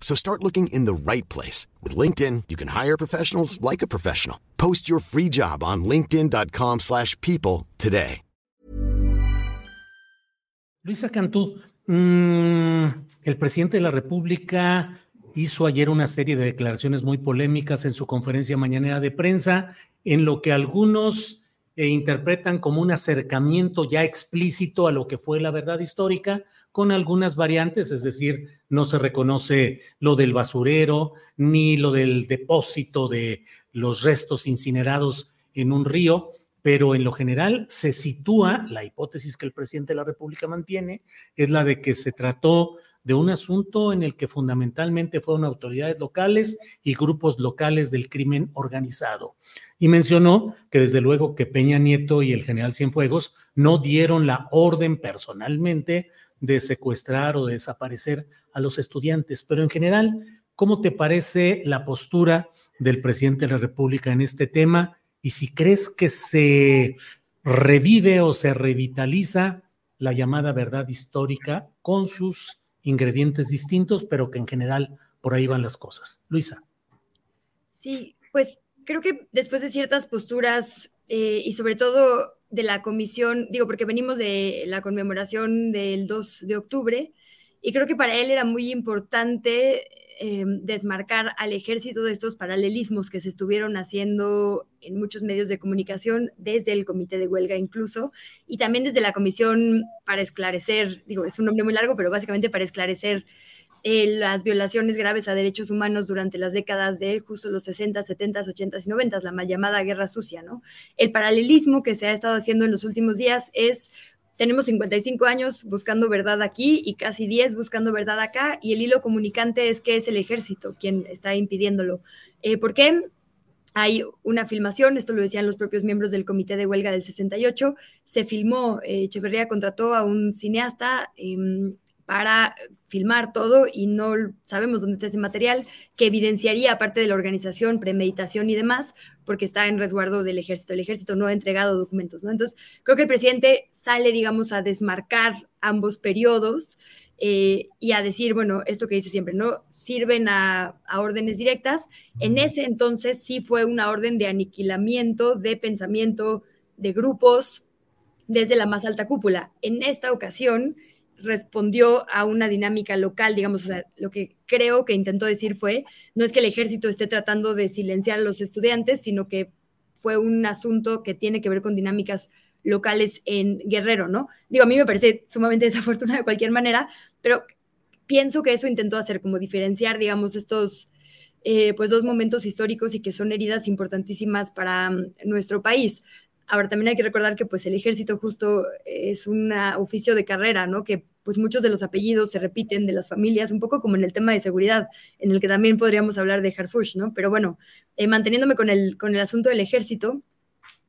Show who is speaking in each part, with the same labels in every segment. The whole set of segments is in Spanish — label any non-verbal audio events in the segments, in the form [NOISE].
Speaker 1: So start looking in the right place. With LinkedIn, you can hire professionals like a professional. Post your free job on linkedin.com slash people today.
Speaker 2: Luisa Cantú, mmm, el presidente de la República hizo ayer una serie de declaraciones muy polémicas en su conferencia mañanera de prensa, en lo que algunos e interpretan como un acercamiento ya explícito a lo que fue la verdad histórica, con algunas variantes, es decir, no se reconoce lo del basurero ni lo del depósito de los restos incinerados en un río, pero en lo general se sitúa, la hipótesis que el presidente de la República mantiene es la de que se trató de un asunto en el que fundamentalmente fueron autoridades locales y grupos locales del crimen organizado. Y mencionó que desde luego que Peña Nieto y el general Cienfuegos no dieron la orden personalmente de secuestrar o de desaparecer a los estudiantes, pero en general, ¿cómo te parece la postura del presidente de la República en este tema? Y si crees que se revive o se revitaliza la llamada verdad histórica con sus ingredientes distintos, pero que en general por ahí van las cosas. Luisa.
Speaker 3: Sí, pues creo que después de ciertas posturas eh, y sobre todo de la comisión, digo, porque venimos de la conmemoración del 2 de octubre, y creo que para él era muy importante eh, desmarcar al ejército de estos paralelismos que se estuvieron haciendo en muchos medios de comunicación, desde el comité de huelga incluso, y también desde la comisión para esclarecer, digo, es un nombre muy largo, pero básicamente para esclarecer eh, las violaciones graves a derechos humanos durante las décadas de justo los 60, 70, 80 y 90, la mal llamada guerra sucia, ¿no? El paralelismo que se ha estado haciendo en los últimos días es tenemos 55 años buscando verdad aquí y casi 10 buscando verdad acá, y el hilo comunicante es que es el ejército quien está impidiéndolo. Eh, ¿Por qué? Hay una filmación, esto lo decían los propios miembros del comité de huelga del 68, se filmó, eh, Echeverría contrató a un cineasta em, para filmar todo y no sabemos dónde está ese material que evidenciaría, aparte de la organización, premeditación y demás, porque está en resguardo del ejército. El ejército no ha entregado documentos, ¿no? Entonces, creo que el presidente sale, digamos, a desmarcar ambos periodos eh, y a decir, bueno, esto que dice siempre, ¿no? Sirven a, a órdenes directas. En ese entonces sí fue una orden de aniquilamiento de pensamiento de grupos desde la más alta cúpula. En esta ocasión respondió a una dinámica local, digamos, o sea, lo que creo que intentó decir fue, no es que el ejército esté tratando de silenciar a los estudiantes, sino que fue un asunto que tiene que ver con dinámicas locales en Guerrero, ¿no? Digo, a mí me parece sumamente [LAUGHS] desafortunado de cualquier manera, pero pienso que eso intentó hacer, como diferenciar, digamos, estos eh, pues dos momentos históricos y que son heridas importantísimas para mm, nuestro país. Ahora también hay que recordar que pues el ejército justo es un oficio de carrera, ¿no? Que pues muchos de los apellidos se repiten de las familias, un poco como en el tema de seguridad, en el que también podríamos hablar de Harfush, ¿no? Pero bueno, eh, manteniéndome con el, con el asunto del ejército,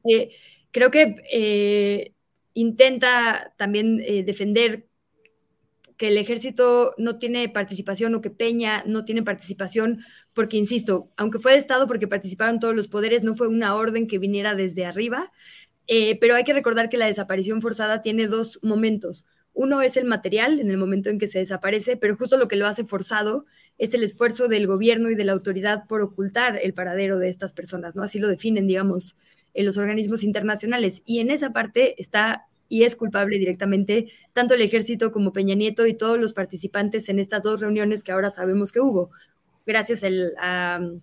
Speaker 3: eh, creo que eh, intenta también defender que el ejército no tiene participación o que Peña no tiene participación, porque, insisto, aunque fue de Estado porque participaron todos los poderes, no fue una orden que viniera desde arriba, pero hay que recordar que la desaparición forzada tiene dos momentos. Uno es el material en el momento en que se desaparece, pero justo lo que lo hace forzado es el esfuerzo del gobierno y de la autoridad por ocultar el paradero de estas personas, ¿no? Así lo definen, digamos, en los organismos internacionales. Y en esa parte está y es culpable directamente tanto el ejército como Peña Nieto y todos los participantes en estas dos reuniones que ahora sabemos que hubo, gracias al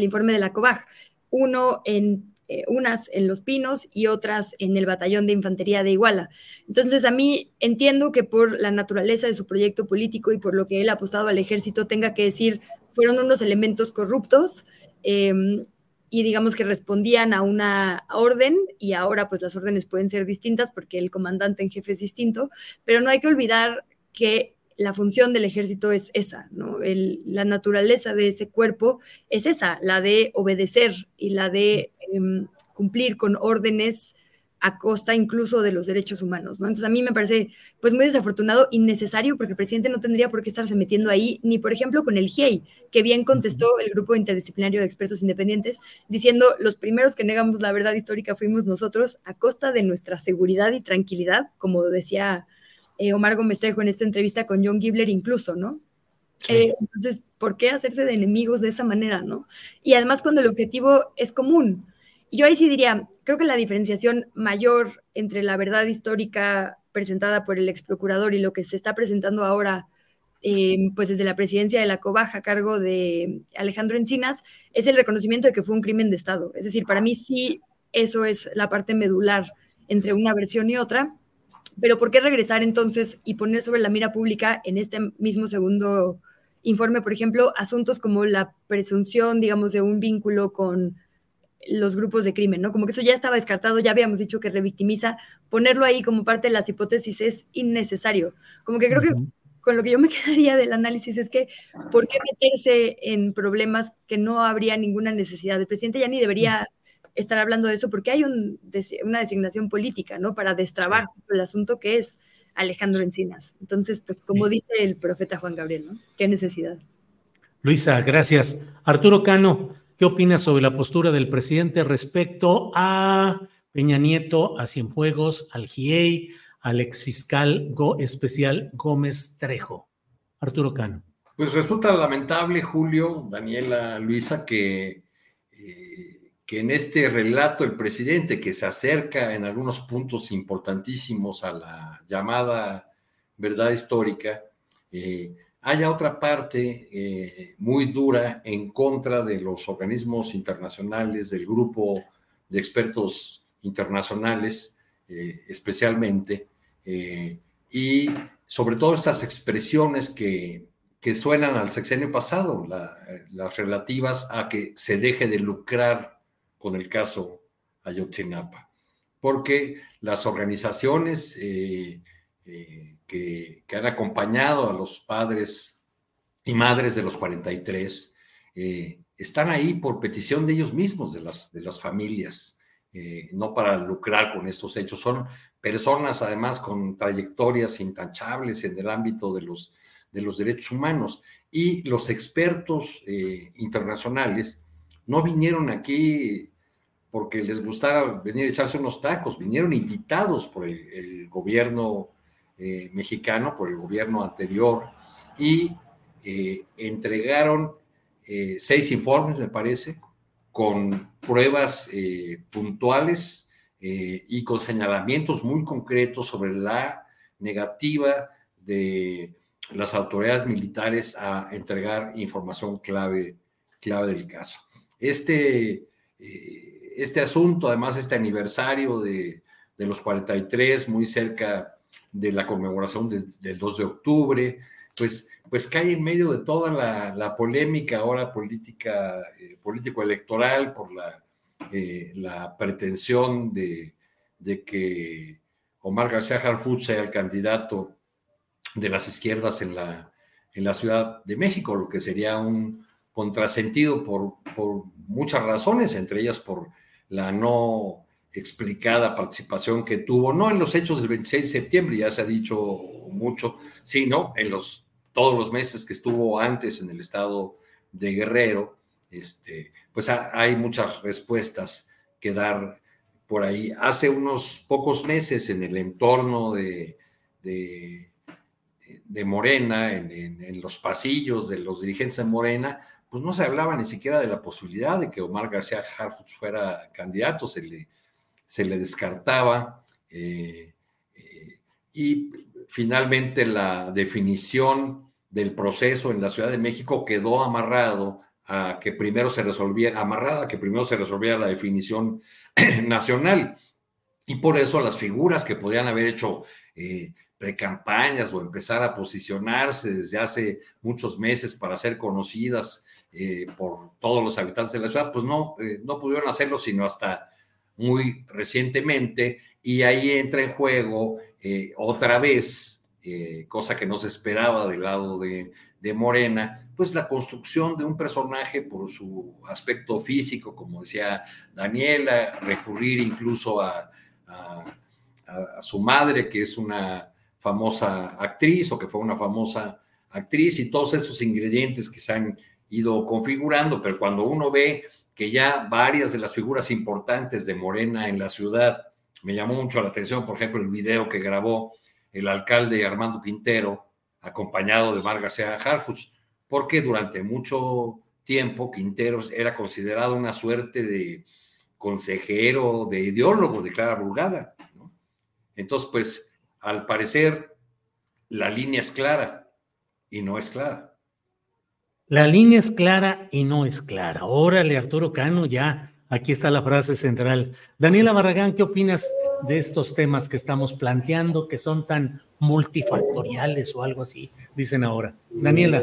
Speaker 3: informe de la COBAG. Uno en eh, unas en Los Pinos y otras en el Batallón de Infantería de Iguala. Entonces, a mí entiendo que por la naturaleza de su proyecto político y por lo que él ha apostado al ejército, tenga que decir, fueron unos elementos corruptos. Em, y digamos que respondían a una orden y ahora pues las órdenes pueden ser distintas porque el comandante en jefe es distinto, pero no hay que olvidar que la función del ejército es esa, ¿no? la naturaleza de ese cuerpo es esa, la de obedecer y la de em, cumplir con órdenes a costa incluso de los derechos humanos, ¿no? Entonces a mí me parece pues muy desafortunado, innecesario, porque el presidente no tendría por qué estarse metiendo ahí, ni por ejemplo con el GIEI, que bien contestó el grupo interdisciplinario de expertos independientes, diciendo los primeros que negamos la verdad histórica fuimos nosotros a costa de nuestra seguridad y tranquilidad, como decía eh, Omar Gómez Trejo en esta entrevista con John Gibler incluso, ¿no? Eh, entonces, ¿por qué hacerse de enemigos de esa manera, no? Y además cuando el objetivo es común. Yo ahí sí diría, creo que la diferenciación mayor entre la verdad histórica presentada por el ex procurador y lo que se está presentando ahora, eh, pues desde la presidencia de la COBAJA a cargo de Alejandro Encinas, es el reconocimiento de que fue un crimen de Estado. Es decir, para mí sí, eso es la parte medular entre una versión y otra. Pero ¿por qué regresar entonces y poner sobre la mira pública en este mismo segundo informe, por ejemplo, asuntos como la presunción, digamos, de un vínculo con los grupos de crimen, ¿no? Como que eso ya estaba descartado, ya habíamos dicho que revictimiza, ponerlo ahí como parte de las hipótesis es innecesario. Como que creo que con lo que yo me [LAUGHS] quedaría del análisis es que, ¿por qué meterse en problemas que no habría ninguna necesidad? El presidente ya ni debería estar hablando de eso porque hay una designación política, ¿no? Para destrabar el asunto que es Alejandro Encinas. Entonces, pues como dice el profeta Juan Gabriel, ¿no? ¿Qué necesidad?
Speaker 2: Luisa, gracias. Arturo Cano, ¿qué opinas sobre la postura del presidente respecto a Peña Nieto, a Cienfuegos, al GIEI, al exfiscal Go especial Gómez Trejo? Arturo Cano.
Speaker 4: Pues resulta lamentable, Julio, Daniela, Luisa, que eh, que en este relato el presidente, que se acerca en algunos puntos importantísimos a la llamada verdad histórica, eh, haya otra parte eh, muy dura en contra de los organismos internacionales, del grupo de expertos internacionales eh, especialmente, y sobre todo estas expresiones que, que suenan al sexenio pasado, las relativas a que se deje de lucrar con el caso Ayotzinapa, porque las organizaciones eh, eh, que, han acompañado a los padres y madres de los 43 eh, están ahí por petición de ellos mismos, de las, de las familias, no para lucrar con estos hechos. Son personas además con trayectorias intachables en el ámbito de los, de los derechos humanos. Y los expertos internacionales no vinieron aquí porque les gustara venir a echarse unos tacos, vinieron invitados por el, gobierno eh, mexicano, por el gobierno anterior, y eh, entregaron eh, seis informes, me parece, con pruebas puntuales y con señalamientos muy concretos sobre la negativa de las autoridades militares a entregar información clave, clave del caso. Este este asunto, además este aniversario de, los 43, muy cerca de la conmemoración del 2 de octubre, pues, pues cae en medio de toda la, polémica ahora política, eh, político-electoral por la, eh, la pretensión de, que Omar García Harfuch sea el candidato de las izquierdas en la, en la Ciudad de México, lo que sería un contrasentido por, por muchas razones, entre ellas por la no explicada participación que tuvo, no en los hechos del 26 de septiembre, ya se ha dicho mucho, sino en los, todos los meses que estuvo antes en el estado de Guerrero, este, pues hay muchas respuestas que dar por ahí. Hace unos pocos meses en el entorno de, de, Morena, en, en, los pasillos de los dirigentes de Morena, pues no se hablaba ni siquiera de la posibilidad de que Omar García Harfuch fuera candidato, se le, se le descartaba. Eh, eh, y finalmente la definición del proceso en la Ciudad de México quedó amarrado a que primero se resolviera, amarrada que primero se resolviera la definición [CLEARS THROAT] nacional. Y por eso las figuras que podían haber hecho eh, precampañas o empezar a posicionarse desde hace muchos meses para ser conocidas eh, por todos los habitantes de la ciudad, pues no, no pudieron hacerlo sino hasta muy recientemente y ahí entra en juego eh, otra vez, cosa que no se esperaba del lado de, Morena, pues la construcción de un personaje por su aspecto físico, como decía Daniela, recurrir incluso a, a su madre, que es una famosa actriz o que fue una famosa actriz, y todos esos ingredientes que se han ido configurando, pero cuando uno ve que ya varias de las figuras importantes de Morena en la ciudad, me llamó mucho la atención, por ejemplo, el video que grabó el alcalde Armando Quintero, acompañado de Mar García Harfuch, porque durante mucho tiempo Quintero era considerado una suerte de consejero, de ideólogo de Clara Burgada. Entonces, pues, al parecer, la línea es clara y no es clara.
Speaker 2: La línea es clara y no es clara. Órale, Arturo Cano, ya. Aquí está la frase central. Daniela Barragán, ¿qué opinas de estos temas que estamos planteando que son tan multifactoriales o algo así, dicen ahora? Daniela.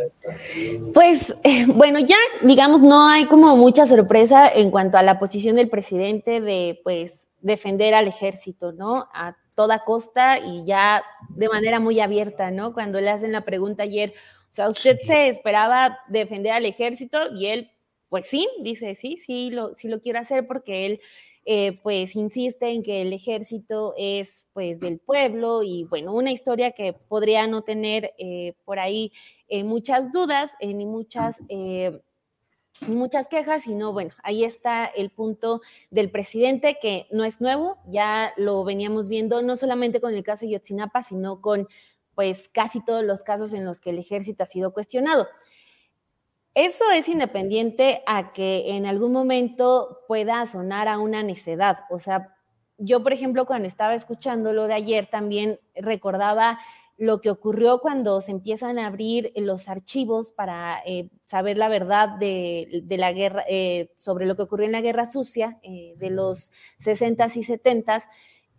Speaker 5: Pues bueno, ya digamos, no hay como mucha sorpresa en cuanto a la posición del presidente de pues defender al ejército, ¿no? A toda costa y ya de manera muy abierta, ¿no? Cuando le hacen la pregunta ayer, o sea, usted se esperaba defender al ejército y él, pues sí, dice, sí, sí lo, sí lo quiero hacer porque él, eh, pues, insiste en que el ejército es, pues, del pueblo y, bueno, una historia que podría no tener eh, por ahí eh, muchas dudas ni muchas muchas quejas, sino bueno, ahí está el punto del presidente que no es nuevo, ya lo veníamos viendo no solamente con el caso de Yotzinapa, sino con pues casi todos los casos en los que el ejército ha sido cuestionado. Eso es independiente a que en algún momento pueda sonar a una necedad. O sea, yo, por ejemplo, cuando estaba escuchando lo de ayer, también recordaba lo que ocurrió cuando se empiezan a abrir los archivos para eh, saber la verdad de, la guerra, eh, sobre lo que ocurrió en la guerra sucia eh, de los 60s y 70s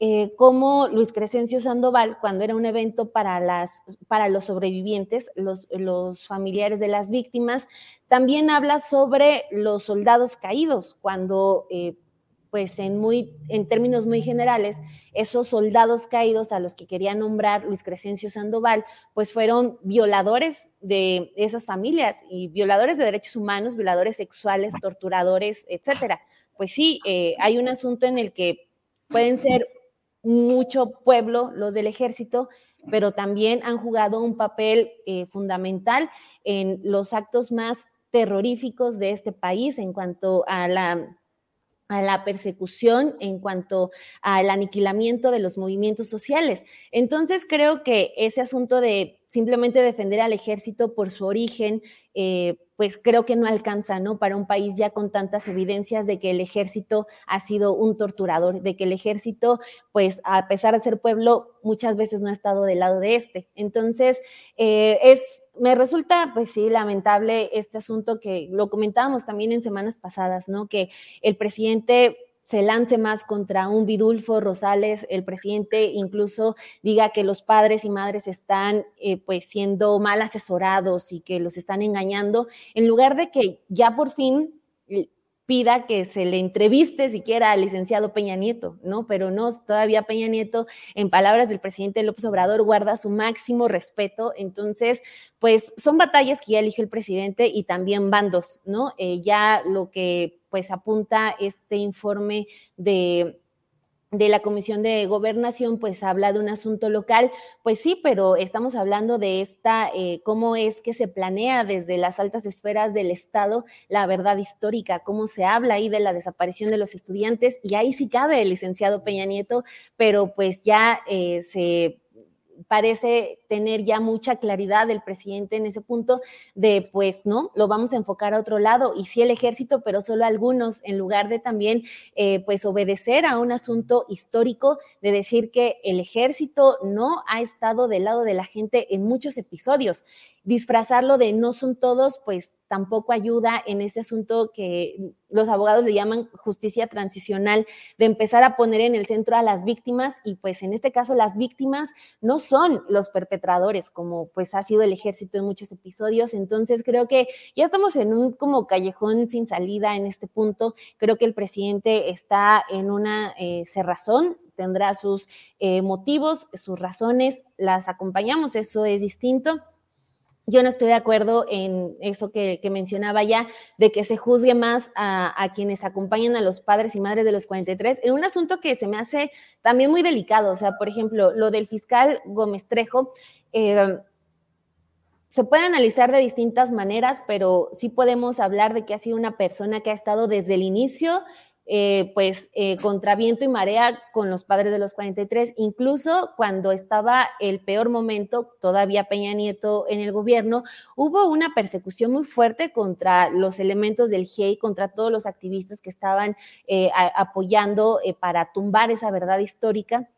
Speaker 5: eh, como Luis Crescencio Sandoval, cuando era un evento para, las, para los sobrevivientes, los, los familiares de las víctimas, también habla sobre los soldados caídos, cuando eh, pues en, muy, en términos muy generales, esos soldados caídos a los que quería nombrar Luis Crescencio Sandoval, pues fueron violadores de esas familias y violadores de derechos humanos, violadores sexuales, torturadores, etcétera. Pues sí, eh, hay un asunto en el que pueden ser mucho pueblo, los del ejército, pero también han jugado un papel eh, fundamental en los actos más terroríficos de este país en cuanto a la a la persecución en cuanto al aniquilamiento de los movimientos sociales. Entonces creo que ese asunto de simplemente defender al ejército por su origen, eh, pues creo que no alcanza, ¿no? Para un país ya con tantas evidencias de que el ejército ha sido un torturador, de que el ejército, pues a pesar de ser pueblo, muchas veces no ha estado del lado de este. Entonces, eh, es, me resulta, pues sí, lamentable este asunto que lo comentábamos también en semanas pasadas, ¿no? Que el presidente se lance más contra un Vidulfo Rosales, el presidente incluso diga que los padres y madres están eh, pues siendo mal asesorados y que los están engañando, en lugar de que ya por fin pida que se le entreviste siquiera al licenciado Peña Nieto, ¿no? Pero no, todavía Peña Nieto, en palabras del presidente López Obrador, guarda su máximo respeto. Entonces, pues son batallas que ya eligió el presidente y también bandos, ¿no? Eh, ya lo que pues apunta este informe de de la Comisión de Gobernación, pues habla de un asunto local, pues sí, pero estamos hablando de esta, eh, cómo es que se planea desde las altas esferas del Estado la verdad histórica, cómo se habla ahí de la desaparición de los estudiantes, y ahí sí cabe el licenciado Peña Nieto, pero pues ya eh, se parece tener ya mucha claridad el presidente en ese punto de, pues, no, lo vamos a enfocar a otro lado y sí el ejército, pero solo algunos, en lugar de también, eh, pues, obedecer a un asunto histórico de decir que el ejército no ha estado del lado de la gente en muchos episodios disfrazarlo de no son todos, pues tampoco ayuda en ese asunto que los abogados le llaman justicia transicional, de empezar a poner en el centro a las víctimas y pues en este caso las víctimas no son los perpetradores como pues ha sido el ejército en muchos episodios, entonces creo que ya estamos en un como callejón sin salida en este punto, creo que el presidente está en una eh, cerrazón, tendrá sus eh, motivos, sus razones, las acompañamos, eso es distinto yo no estoy de acuerdo en eso que, mencionaba ya, de que se juzgue más a, quienes acompañan a los padres y madres de los 43, en un asunto que se me hace también muy delicado. O sea, por ejemplo, lo del fiscal Gómez Trejo. Eh, se puede analizar de distintas maneras, pero sí podemos hablar de que ha sido una persona que ha estado desde el inicio eh, pues eh, contra viento y marea con los padres de los 43, incluso cuando estaba el peor momento, todavía Peña Nieto en el gobierno, hubo una persecución muy fuerte contra los elementos del GIEI, contra todos los activistas que estaban eh, apoyando para tumbar esa verdad histórica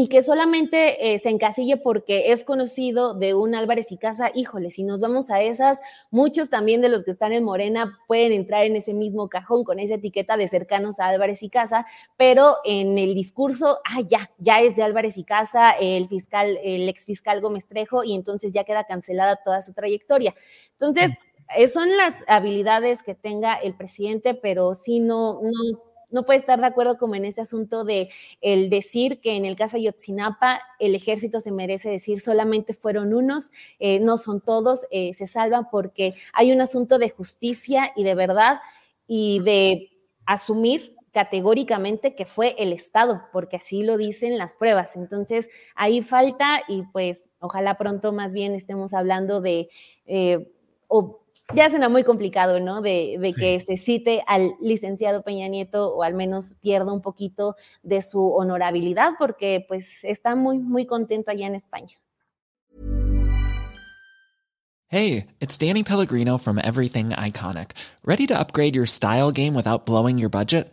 Speaker 5: y que solamente eh, se encasille porque es conocido de un Álvarez y Casa, híjole, si nos vamos a esas, muchos también de los que están en Morena pueden entrar en ese mismo cajón con esa etiqueta de cercanos a Álvarez y Casa, pero en el discurso, ah, ya, ya es de Álvarez y Casa, el fiscal, el ex fiscal Gómez Trejo, y entonces ya queda cancelada toda su trayectoria. Entonces, eh, son las habilidades que tenga el presidente, pero si no, no no puede estar de acuerdo como en ese asunto de el decir que en el caso de Yotzinapa el ejército se merece decir solamente fueron unos, eh, no son todos, eh, se salvan porque hay un asunto de justicia y de verdad y de asumir categóricamente que fue el Estado, porque así lo dicen las pruebas. Entonces, ahí falta y pues ojalá pronto más bien estemos hablando de... Eh, ya suena muy complicado, ¿no? De, que se cite al licenciado Peña Nieto o al menos pierda un poquito de su honorabilidad porque pues está muy, muy contento allá en España.
Speaker 6: Hey, it's Danny Pellegrino from Everything Iconic. ¿Ready to upgrade your style game without blowing your budget?